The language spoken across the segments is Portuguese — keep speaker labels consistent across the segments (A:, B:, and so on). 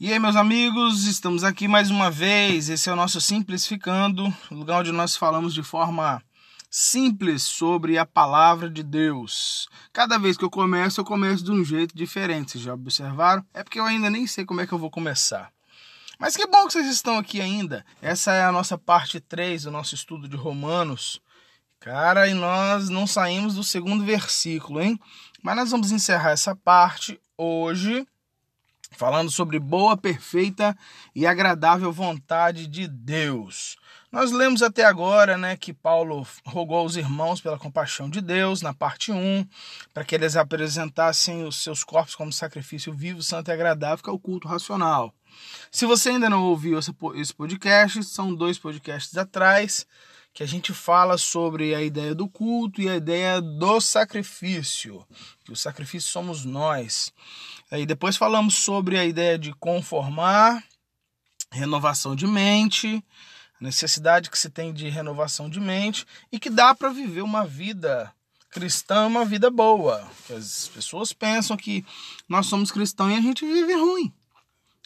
A: E aí, meus amigos, estamos aqui mais uma vez. Esse é o nosso Simplificando, lugar onde nós falamos de forma simples sobre a palavra de Deus. Cada vez que eu começo, eu começo de um jeito diferente. Vocês já observaram? É porque eu ainda nem sei como é que eu vou começar. Mas que bom que vocês estão aqui ainda. Essa é a nossa parte 3 do nosso estudo de Romanos. Cara, e nós não saímos do segundo versículo, hein? Mas nós vamos encerrar essa parte hoje falando sobre boa, perfeita e agradável vontade de Deus. Nós lemos até agora né, que Paulo rogou aos irmãos pela compaixão de Deus, na parte 1, para que eles apresentassem os seus corpos como sacrifício vivo, santo e agradável, que é o culto racional. Se você ainda não ouviu esse podcast, são dois podcasts atrás que a gente fala sobre a ideia do culto e a ideia do sacrifício, que o sacrifício somos nós. Aí depois falamos sobre a ideia de conformar, renovação de mente, a necessidade que se tem de renovação de mente e que dá para viver uma vida cristã, uma vida boa. As pessoas pensam que nós somos cristãos e a gente vive ruim.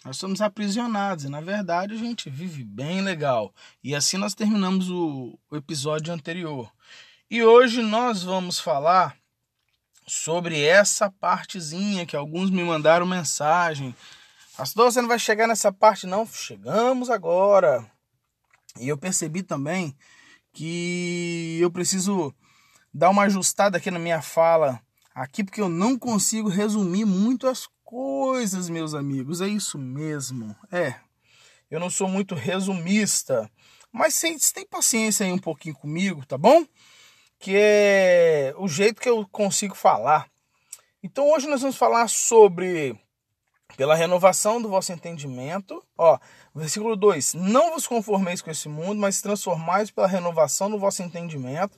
A: Nós somos aprisionados e na verdade a gente vive bem legal. E assim nós terminamos o, episódio anterior. E hoje nós vamos falar sobre essa partezinha que alguns me mandaram mensagem. Pastor, você não vai chegar nessa parte, não? Chegamos agora. E eu percebi também que eu preciso dar uma ajustada aqui na minha fala aqui, porque eu não consigo resumir muito as coisas, meus amigos. É isso mesmo. É. Eu não sou muito resumista, mas vocês têm paciência aí um pouquinho comigo, tá bom? que é o jeito que eu consigo falar. Então hoje nós vamos falar sobre pela renovação do vosso entendimento. Ó, versículo 2: Não vos conformeis com esse mundo, mas transformais pela renovação do vosso entendimento,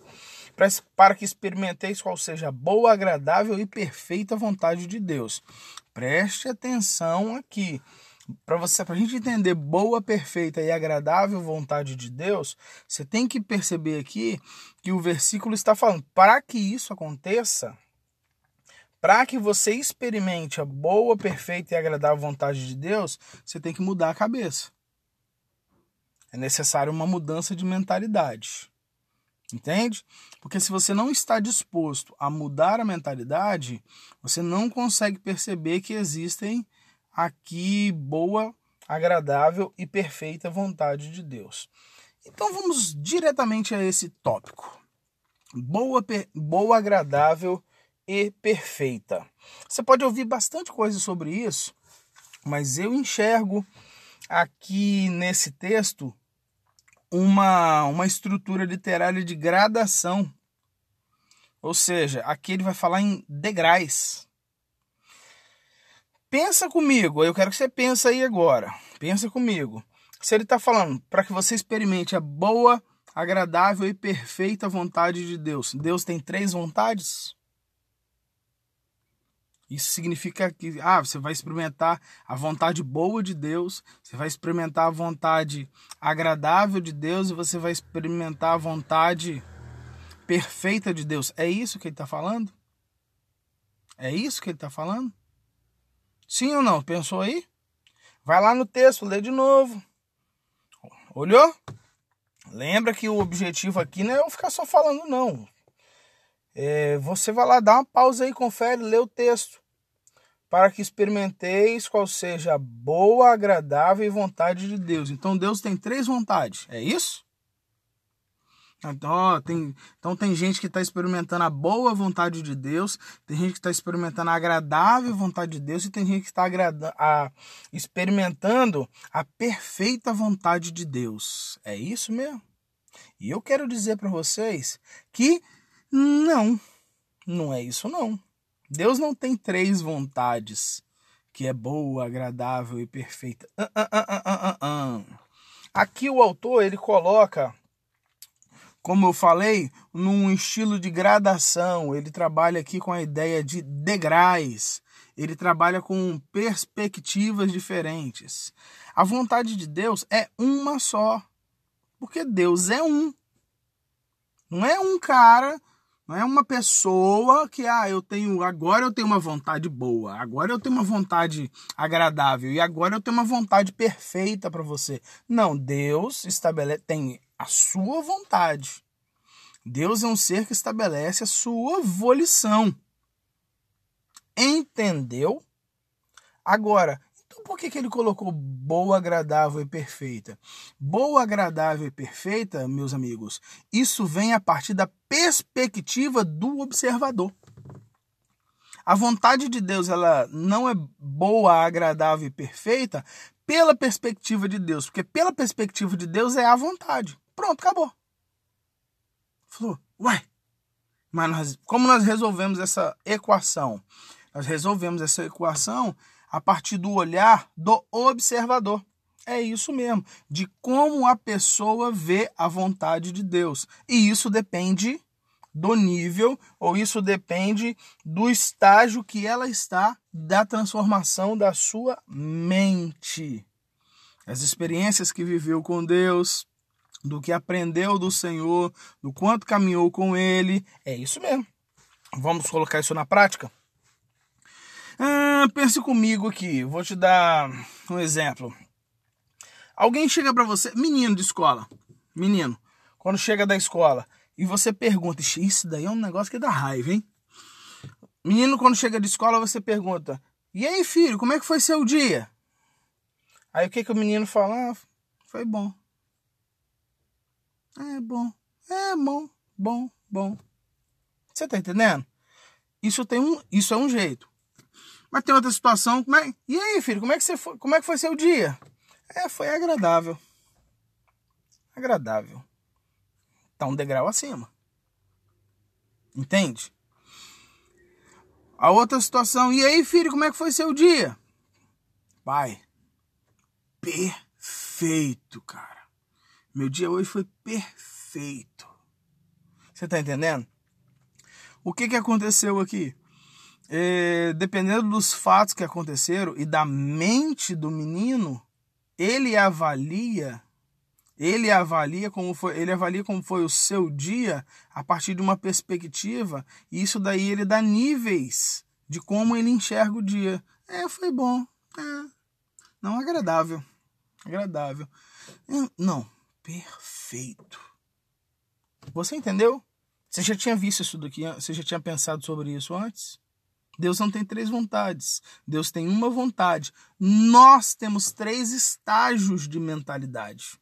A: para que experimenteis qual seja a boa, agradável e perfeita vontade de Deus. Preste atenção aqui para você, para a gente entender boa, perfeita e agradável vontade de Deus, você tem que perceber aqui que o versículo está falando para que isso aconteça, para que você experimente a boa, perfeita e agradável vontade de Deus, você tem que mudar a cabeça. É necessário uma mudança de mentalidade. Entende? Porque se você não está disposto a mudar a mentalidade, você não consegue perceber que existem aqui boa, agradável e perfeita vontade de Deus. Então vamos diretamente a esse tópico. Boa, boa, agradável e perfeita. Você pode ouvir bastante coisa sobre isso, mas eu enxergo aqui nesse texto uma, uma estrutura literária de gradação. Ou seja, aqui ele vai falar em degraus. Pensa comigo, eu quero que você pense aí agora. Pensa comigo. Se ele está falando para que você experimente a boa, agradável e perfeita vontade de Deus. Deus tem três vontades? Isso significa que ah, você vai experimentar a vontade boa de Deus, você vai experimentar a vontade agradável de Deus e você vai experimentar a vontade perfeita de Deus. É isso que ele está falando? É isso que ele está falando? Sim ou não? Pensou aí? Vai lá no texto, lê de novo. Olhou? Lembra que o objetivo aqui não é eu ficar só falando, não. É, você vai lá, dá uma pausa aí, confere, lê o texto. Para que experimenteis qual seja a boa, agradável e vontade de Deus. Então Deus tem três vontades, é isso? Então, ó, tem, então tem gente que está experimentando a boa vontade de Deus, tem gente que está experimentando a agradável vontade de Deus e tem gente que está experimentando a perfeita vontade de Deus. É isso mesmo? E eu quero dizer para vocês que não, não é isso não. Deus não tem três vontades, que é boa, agradável e perfeita. Uh, uh, uh, Aqui o autor ele coloca como eu falei, num estilo de gradação. Ele trabalha aqui com a ideia de degraus. Ele trabalha com perspectivas diferentes. A vontade de Deus é uma só. Porque Deus é um. Não é um cara Não é uma pessoa que, ah, eu tenho, agora eu tenho uma vontade boa, agora eu tenho uma vontade agradável e agora eu tenho uma vontade perfeita para você. Não, Deus estabelece, tem a sua vontade. Deus é um ser que estabelece a sua volição. Entendeu? Agora, por que, que ele colocou boa, agradável e perfeita? Boa, agradável e perfeita, meus amigos, isso vem a partir da perspectiva do observador. A vontade de Deus ela não é boa, agradável e perfeita pela perspectiva de Deus, porque pela perspectiva de Deus é a vontade. Pronto, acabou. Falou, uai, mas nós, como nós resolvemos essa equação? Nós resolvemos essa equação a partir do olhar do observador. É isso mesmo, de como a pessoa vê a vontade de Deus. E isso depende do nível, ou isso depende do estágio que ela está da transformação da sua mente. As experiências que viveu com Deus, do que aprendeu do Senhor, do quanto caminhou com Ele, é isso mesmo. Vamos colocar isso na prática? Ah, pense comigo aqui, vou te dar um exemplo. Alguém chega para você, menino de escola, menino, quando chega da escola e você pergunta, isso daí é um negócio que dá raiva, hein? Menino, quando chega de escola, você pergunta, e aí, filho, como é que foi seu dia? Aí o que, que o menino fala? Ah, foi bom. É bom, é bom, bom, bom. Você tá entendendo? Isso tem um, isso é um jeito. Mas tem outra situação, como é, e aí, filho, como é que você foi, como é que foi seu dia? É, foi agradável. Agradável. Tá um degrau acima. Entende? A outra situação, e aí, filho, como é que foi seu dia? Pai, perfeito, cara. Meu dia hoje foi perfeito. Você tá entendendo? O que que aconteceu aqui? É, dependendo dos fatos que aconteceram e da mente do menino, ele avalia, ele avalia como foi, ele avalia como foi o seu dia a partir de uma perspectiva, e isso daí ele dá níveis de como ele enxerga o dia. É, foi bom. É, não agradável. Agradável. É, não, perfeito. Você entendeu? Você já tinha visto isso daqui? Você já tinha pensado sobre isso antes? Deus não tem três vontades. Deus tem uma vontade. Nós temos três estágios de mentalidade.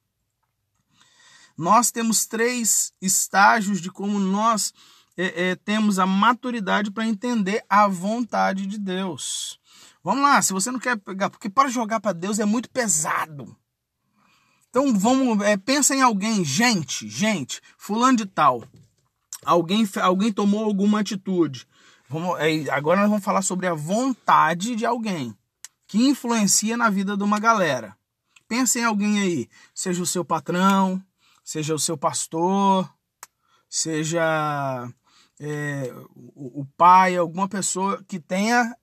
A: Nós temos três estágios de como nós é, é, temos a maturidade para entender a vontade de Deus. Vamos lá, se você não quer pegar, porque para jogar para Deus é muito pesado. Então vamos, é, pensa em alguém, gente, gente, fulano de tal. Alguém, alguém tomou alguma atitude Vamos, é, agora nós vamos falar sobre a vontade de alguém que influencia na vida de uma galera. Pensa em alguém aí, seja o seu patrão, seja o seu pastor, seja é, o, o pai, alguma pessoa que tenha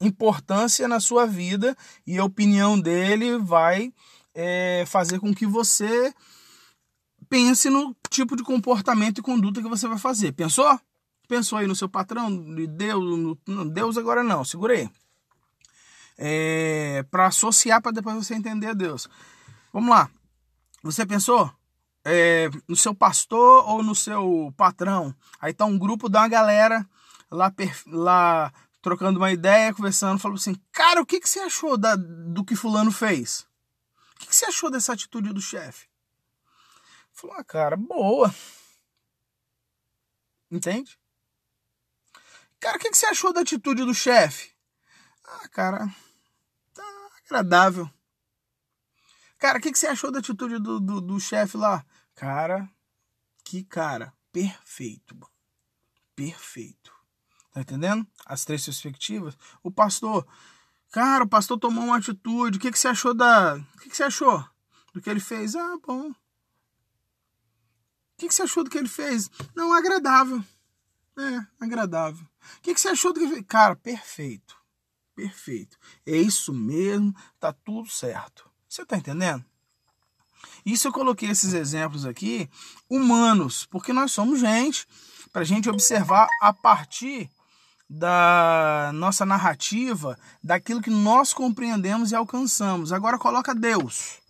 A: importância na sua vida e a opinião dele vai é, fazer com que você pense no tipo de comportamento e conduta que você vai fazer. Pensou? Pensou aí no seu patrão, de Deus, no, Deus agora não, segura aí. É, para associar para depois você entender Deus. Vamos lá. Você pensou é, no seu pastor ou no seu patrão? Aí tá um grupo da galera lá, lá trocando uma ideia, conversando, falou assim: Cara, o que, que você achou da, do que Fulano fez? O que, que você achou dessa atitude do chefe? Falou: Ah, cara, boa. Entende? Cara, o que, você achou da atitude do chefe? Ah, cara, tá agradável. Cara, o que, você achou da atitude do, do, do chefe lá? Cara, que cara, perfeito. Perfeito. Tá entendendo? As três perspectivas. O pastor, cara, o pastor tomou uma atitude. O que, que você achou da. O que, que você achou do que ele fez? Ah, bom. O que, que você achou do que ele fez? Não, agradável. É, agradável. O que, que você achou do. Cara, perfeito. Perfeito. É isso mesmo, tá tudo certo. Você tá entendendo? Isso eu coloquei esses exemplos aqui humanos, porque nós somos gente. para gente observar a partir da nossa narrativa, daquilo que nós compreendemos e alcançamos. Agora coloca Deus.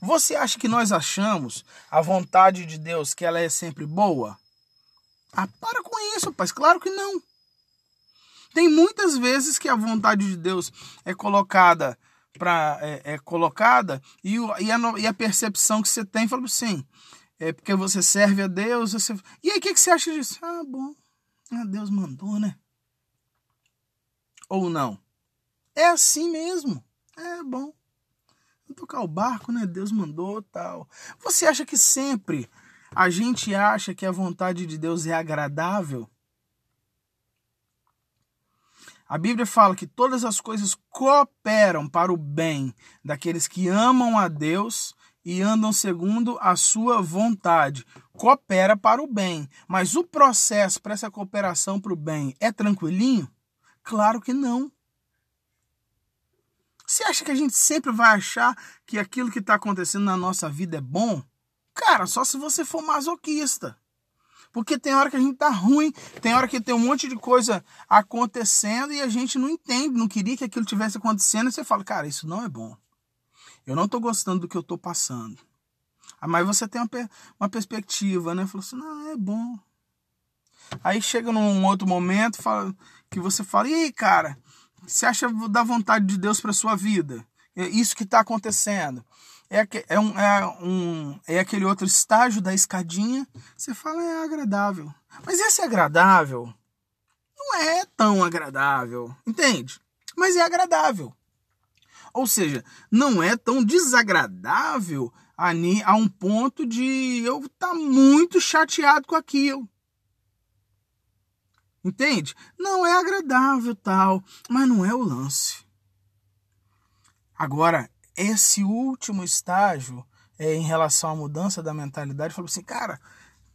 A: Você acha que nós achamos a vontade de Deus que ela é sempre boa? Ah, para com isso, pai. Claro que não. Tem muitas vezes que a vontade de Deus é colocada para é, é, colocada e, o, e, a, e a percepção que você tem fala assim, é porque você serve a Deus, você... e aí o que, que você acha disso? Ah, bom, ah, Deus mandou, né? Ou não? É assim mesmo. É bom. Vou tocar o barco, né? Deus mandou, tal. Você acha que sempre a gente acha que a vontade de Deus é agradável? A Bíblia fala que todas as coisas cooperam para o bem daqueles que amam a Deus e andam segundo a sua vontade. Coopera para o bem. Mas o processo para essa cooperação para o bem é tranquilinho? Claro que não. Você acha que a gente sempre vai achar que aquilo que está acontecendo na nossa vida é bom? Cara, só se você for masoquista. Porque tem hora que a gente tá ruim, tem hora que tem um monte de coisa acontecendo e a gente não entende, não queria que aquilo tivesse acontecendo, e você fala, cara, isso não é bom. Eu não tô gostando do que eu tô passando. Ah, mas você tem uma, uma perspectiva, né? Falou assim, não, é bom. Aí chega num outro momento fala, que você fala, e aí, cara, você acha da vontade de Deus para sua vida? É isso que está acontecendo é, é, um, é, um, é aquele outro estágio da escadinha. Você fala, é agradável. Mas esse agradável não é tão agradável, entende? Mas é agradável. Ou seja, não é tão desagradável a, a um ponto de eu estar tá muito chateado com aquilo. Entende? Não é agradável tal, mas não é o lance. Agora, esse último estágio é, em relação à mudança da mentalidade, falou assim, cara,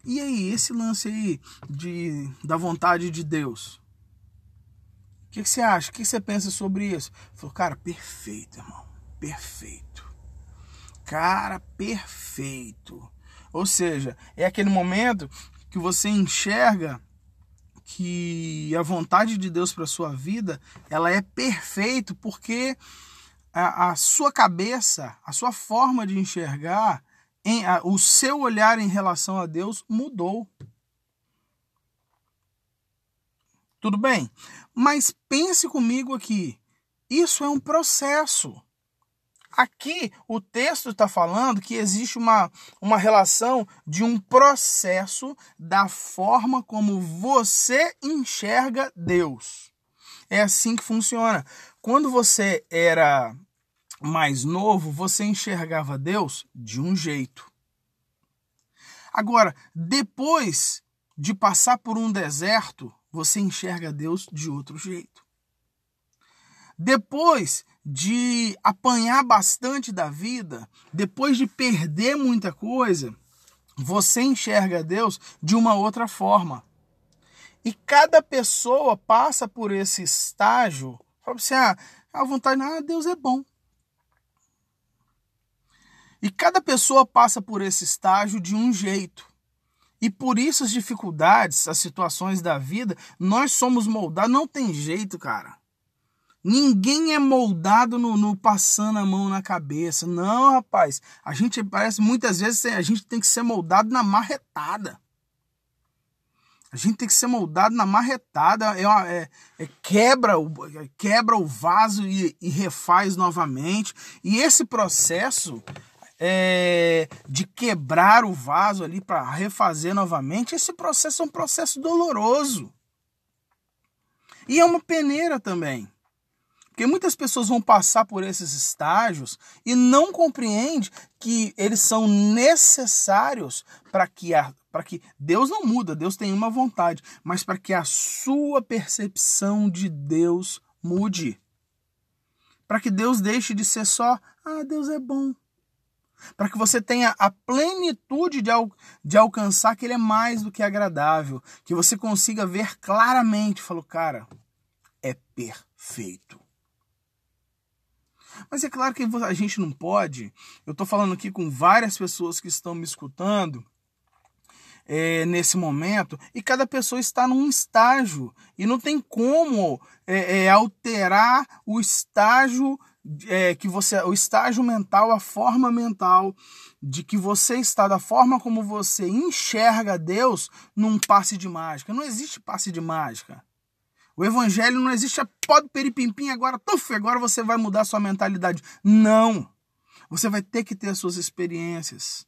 A: e aí, esse lance aí de, da vontade de Deus? O que, que você acha? O que, que você pensa sobre isso? Falou, cara, perfeito, irmão. Perfeito. Cara, perfeito. Ou seja, é aquele momento que você enxerga que a vontade de Deus para sua vida, ela é perfeito porque a, a sua cabeça, a sua forma de enxergar, em, a, o seu olhar em relação a Deus mudou. Tudo bem? Mas pense comigo aqui. Isso é um processo. Aqui o texto está falando que existe uma, uma relação de um processo da forma como você enxerga Deus. É assim que funciona. Quando você era mais novo, você enxergava Deus de um jeito. Agora, depois de passar por um deserto, você enxerga Deus de outro jeito. Depois de apanhar bastante da vida, depois de perder muita coisa, você enxerga Deus de uma outra forma. E cada pessoa passa por esse estágio, fala assim: ah, a vontade, ah, Deus é bom. E cada pessoa passa por esse estágio de um jeito. E por isso as dificuldades, as situações da vida, nós somos moldados. Não tem jeito, cara. Ninguém é moldado no, no, passando a mão na cabeça. Não, rapaz. A gente parece muitas vezes a gente tem que ser moldado na marretada. A gente tem que ser moldado na marretada. É, uma, é, é quebra, o, quebra o vaso e, e refaz novamente. E esse processo é, de quebrar o vaso ali para refazer novamente, esse processo é um processo doloroso. E é uma peneira também. Porque muitas pessoas vão passar por esses estágios e não compreendem que eles são necessários para que a para que Deus não muda, Deus tem uma vontade, mas para que a sua percepção de Deus mude. Para que Deus deixe de ser só, ah, Deus é bom para que você tenha a plenitude de, al de alcançar que ele é mais do que agradável, que você consiga ver claramente, falou, cara, é perfeito. Mas é claro que a gente não pode. Eu estou falando aqui com várias pessoas que estão me escutando. é, nesse momento e cada pessoa está num estágio e não tem como é, é, alterar o estágio é, que você, o estágio mental, a forma mental de que você está, da forma como você enxerga Deus num passe de mágica. Não existe passe de mágica. O evangelho não existe, é pode peripimpim, agora, tuf, agora você vai mudar sua mentalidade. Não. Você vai ter que ter as suas experiências.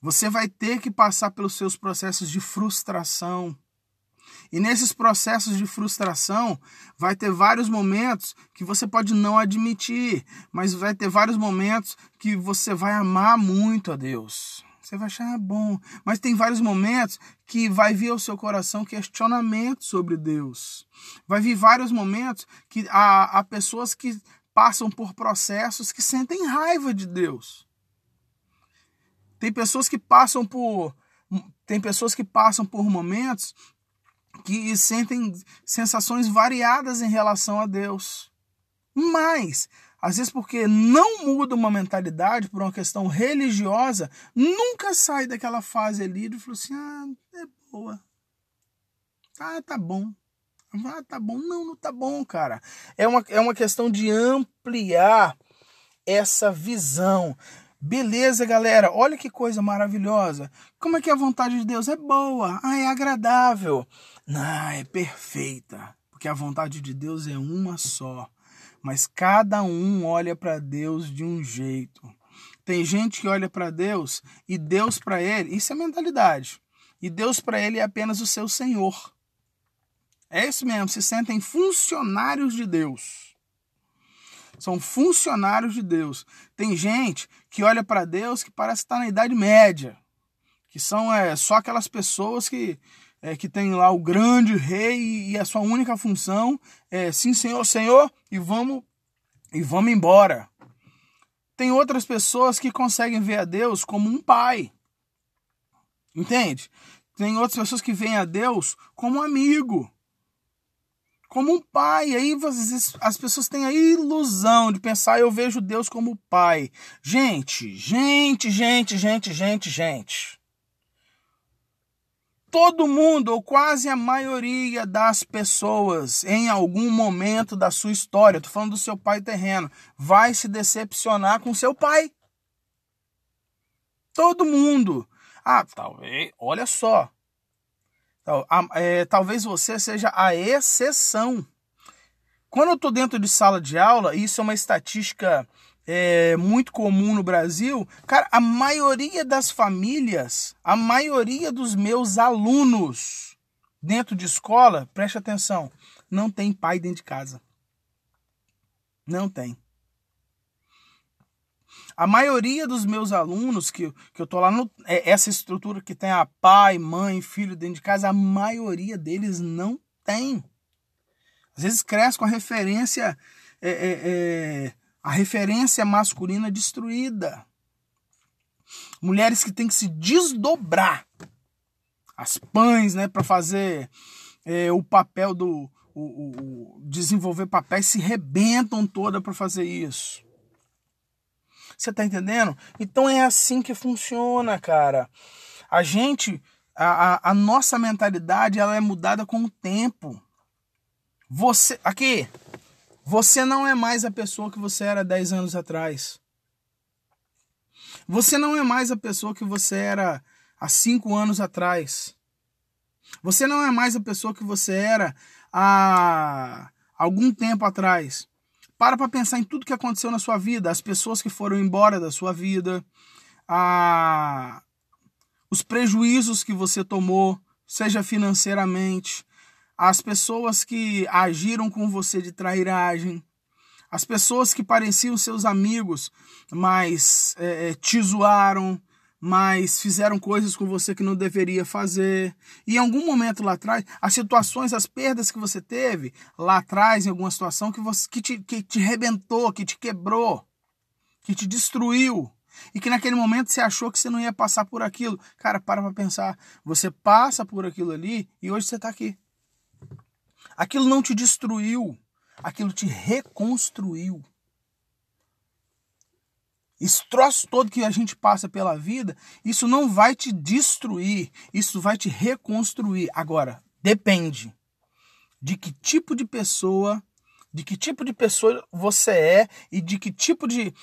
A: Você vai ter que passar pelos seus processos de frustração. E nesses processos de frustração, vai ter vários momentos que você pode não admitir, mas vai ter vários momentos que você vai amar muito a Deus. Você vai achar ah, bom, mas tem vários momentos que vai vir ao seu coração questionamento sobre Deus. Vai vir vários momentos que há, há pessoas que passam por processos que sentem raiva de Deus. Tem pessoas que passam por tem pessoas que passam por momentos que sentem sensações variadas em relação a Deus. Mas, às vezes porque não muda uma mentalidade por uma questão religiosa, nunca sai daquela fase ali e fala assim: "Ah, é boa. Ah, tá bom. Ah, tá bom. Não, não tá bom, cara. É uma, é uma questão de ampliar essa visão. Beleza, galera? Olha que coisa maravilhosa. Como é que a vontade de Deus é boa? Ah, é agradável. Não, é perfeita. Porque a vontade de Deus é uma só. Mas cada um olha para Deus de um jeito. Tem gente que olha para Deus e Deus para ele, isso é mentalidade. E Deus para ele é apenas o seu Senhor. É isso mesmo, se sentem funcionários de Deus são funcionários de Deus. Tem gente que olha para Deus que parece estar na Idade Média, que são é, só aquelas pessoas que, é, que tem lá o grande rei e a sua única função é sim, Senhor, Senhor, e vamos, e vamos embora. Tem outras pessoas que conseguem ver a Deus como um pai. Entende? Tem outras pessoas que veem a Deus como um amigo como um pai. Aí as pessoas têm a ilusão de pensar, eu vejo Deus como pai. Gente, gente, gente, gente, gente, gente. Todo mundo, ou quase a maioria das pessoas, em algum momento da sua história, estou falando do seu pai terreno, vai se decepcionar com seu pai. Todo mundo. Ah, talvez, olha só, é, talvez você seja a exceção. Quando eu estou dentro de sala de aula, isso é uma estatística é, muito comum no Brasil, cara, a maioria das famílias, a maioria dos meus alunos dentro de escola, preste atenção, não tem pai dentro de casa. Não tem. A maioria dos meus alunos, que, que eu tô lá no. É, essa estrutura que tem a pai, mãe, filho dentro de casa, a maioria deles não tem. Às vezes cresce com a referência. É, é, é, a referência masculina destruída. Mulheres que têm que se desdobrar. As pães, né, para fazer é, o papel do. O, o, o, desenvolver papéis se rebentam toda para fazer isso. Você tá entendendo? Então é assim que funciona, cara. A gente, a, a, a nossa mentalidade, ela é mudada com o tempo. Você, aqui, você não é mais a pessoa que você era 10 anos atrás. Você não é mais a pessoa que você era há 5 anos atrás. Você não é mais a pessoa que você era há algum tempo atrás. Para para pensar em tudo que aconteceu na sua vida, as pessoas que foram embora da sua vida, a... os prejuízos que você tomou, seja financeiramente, as pessoas que agiram com você de trairagem, as pessoas que pareciam seus amigos, mas é, te zoaram, mas fizeram coisas com você que não deveria fazer. E em algum momento lá atrás, as situações, as perdas que você teve lá atrás, em alguma situação que, você, que, te, que te rebentou, que te quebrou, que te destruiu. E que naquele momento você achou que você não ia passar por aquilo. Cara, para pra pensar. Você passa por aquilo ali e hoje você está aqui. Aquilo não te destruiu, aquilo te reconstruiu. esse troço todo que a gente passa pela vida, isso não vai te destruir, isso vai te reconstruir. Agora, depende de que tipo de pessoa, de que tipo de pessoa você é e de que tipo de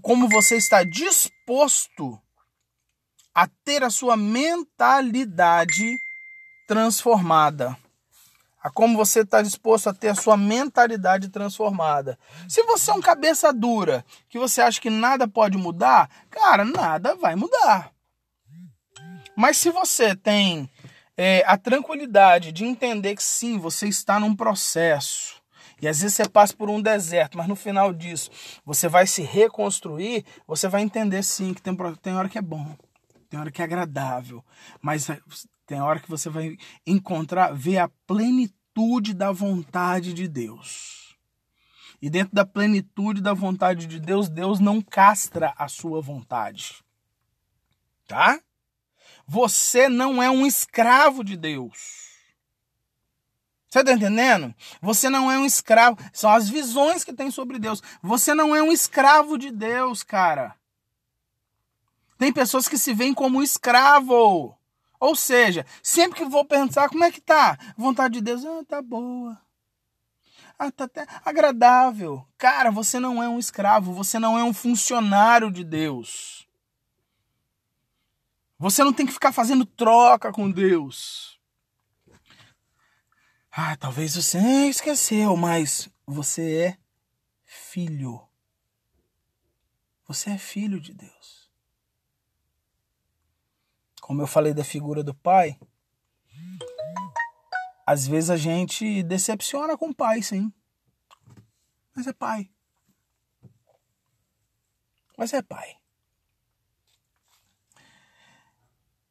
A: como você está disposto a ter a sua mentalidade transformada. A como você está disposto a ter a sua mentalidade transformada. Se você é um cabeça dura, que você acha que nada pode mudar, cara, nada vai mudar. Mas se você tem é, a tranquilidade de entender que sim, você está num processo. E às vezes você passa por um deserto, mas no final disso você vai se reconstruir, você vai entender sim que tem, tem hora que é bom, tem hora que é agradável, mas é, tem hora que você vai encontrar, ver a plenitude da vontade de Deus. E dentro da plenitude da vontade de Deus, Deus não castra a sua vontade. Tá? Você não é um escravo de Deus. Você está entendendo? Você não é um escravo. São as visões que tem sobre Deus. Você não é um escravo de Deus, cara. Tem pessoas que se veem como escravo. Ou seja, sempre que vou pensar como é que tá, vontade de Deus, ah, tá boa. Ah, tá até agradável. Cara, você não é um escravo, você não é um funcionário de Deus. Você não tem que ficar fazendo troca com Deus. Ah, talvez você esqueceu, mas você é filho. Você é filho de Deus. Como eu falei da figura do pai, às vezes a gente decepciona com o pai, sim. Mas é pai. Mas é pai.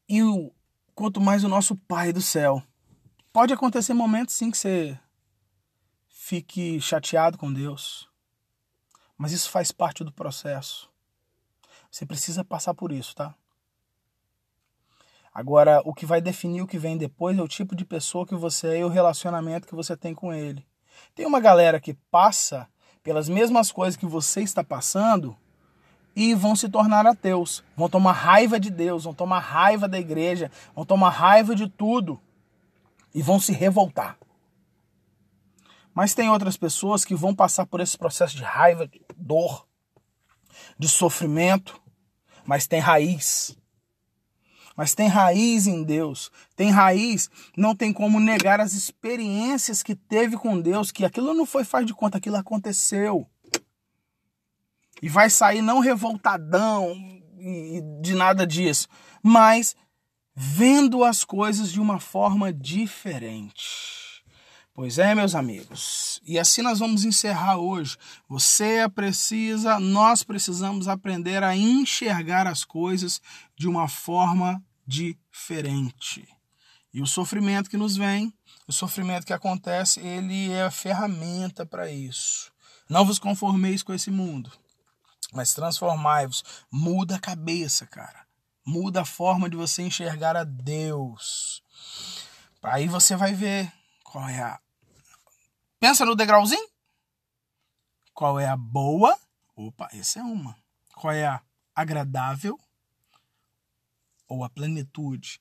A: E o, quanto mais o nosso pai do céu. Pode acontecer momentos sim que você fique chateado com Deus. Mas isso faz parte do processo. Você precisa passar por isso, tá? Agora, o que vai definir o que vem depois é o tipo de pessoa que você é e o relacionamento que você tem com ele. Tem uma galera que passa pelas mesmas coisas que você está passando e vão se tornar ateus. Vão tomar raiva de Deus, vão tomar raiva da igreja, vão tomar raiva de tudo e vão se revoltar. Mas tem outras pessoas que vão passar por esse processo de raiva, de dor, de sofrimento, mas tem raiz mas tem raiz em Deus. Tem raiz, não tem como negar as experiências que teve com Deus, que aquilo não foi faz de conta, aquilo aconteceu. E vai sair não revoltadão e de nada disso, mas vendo as coisas de uma forma diferente. Pois é, meus amigos. E assim nós vamos encerrar hoje. Você precisa, nós precisamos aprender a enxergar as coisas de uma forma diferente. E o sofrimento que nos vem, o sofrimento que acontece, ele é a ferramenta para isso. Não vos conformeis com esse mundo, mas transformai-vos. Muda a cabeça, cara. Muda a forma de você enxergar a Deus. Aí você vai ver qual é a Pensa no degrauzinho? Qual é a boa? Opa, essa é uma. Qual é a agradável? Ou a plenitude?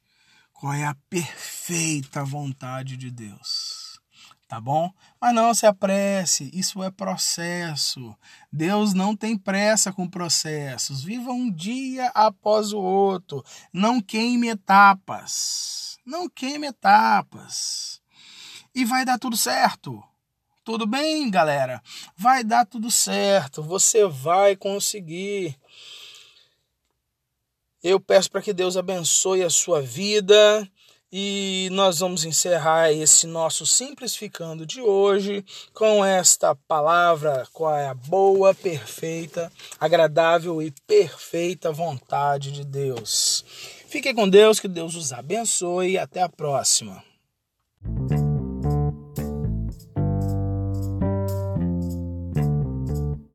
A: Qual é a perfeita vontade de Deus? Tá bom? Mas não se apresse, isso é processo. Deus não tem pressa com processos. Viva um dia após o outro. Não queime etapas. Não queime etapas. E vai dar tudo certo. Tudo bem, galera? Vai dar tudo certo, você vai conseguir. Eu peço para que Deus abençoe a sua vida e nós vamos encerrar esse nosso simplificando de hoje com esta palavra, qual é a boa, perfeita, agradável e perfeita vontade de Deus. Fique com Deus, que Deus os abençoe e até a próxima.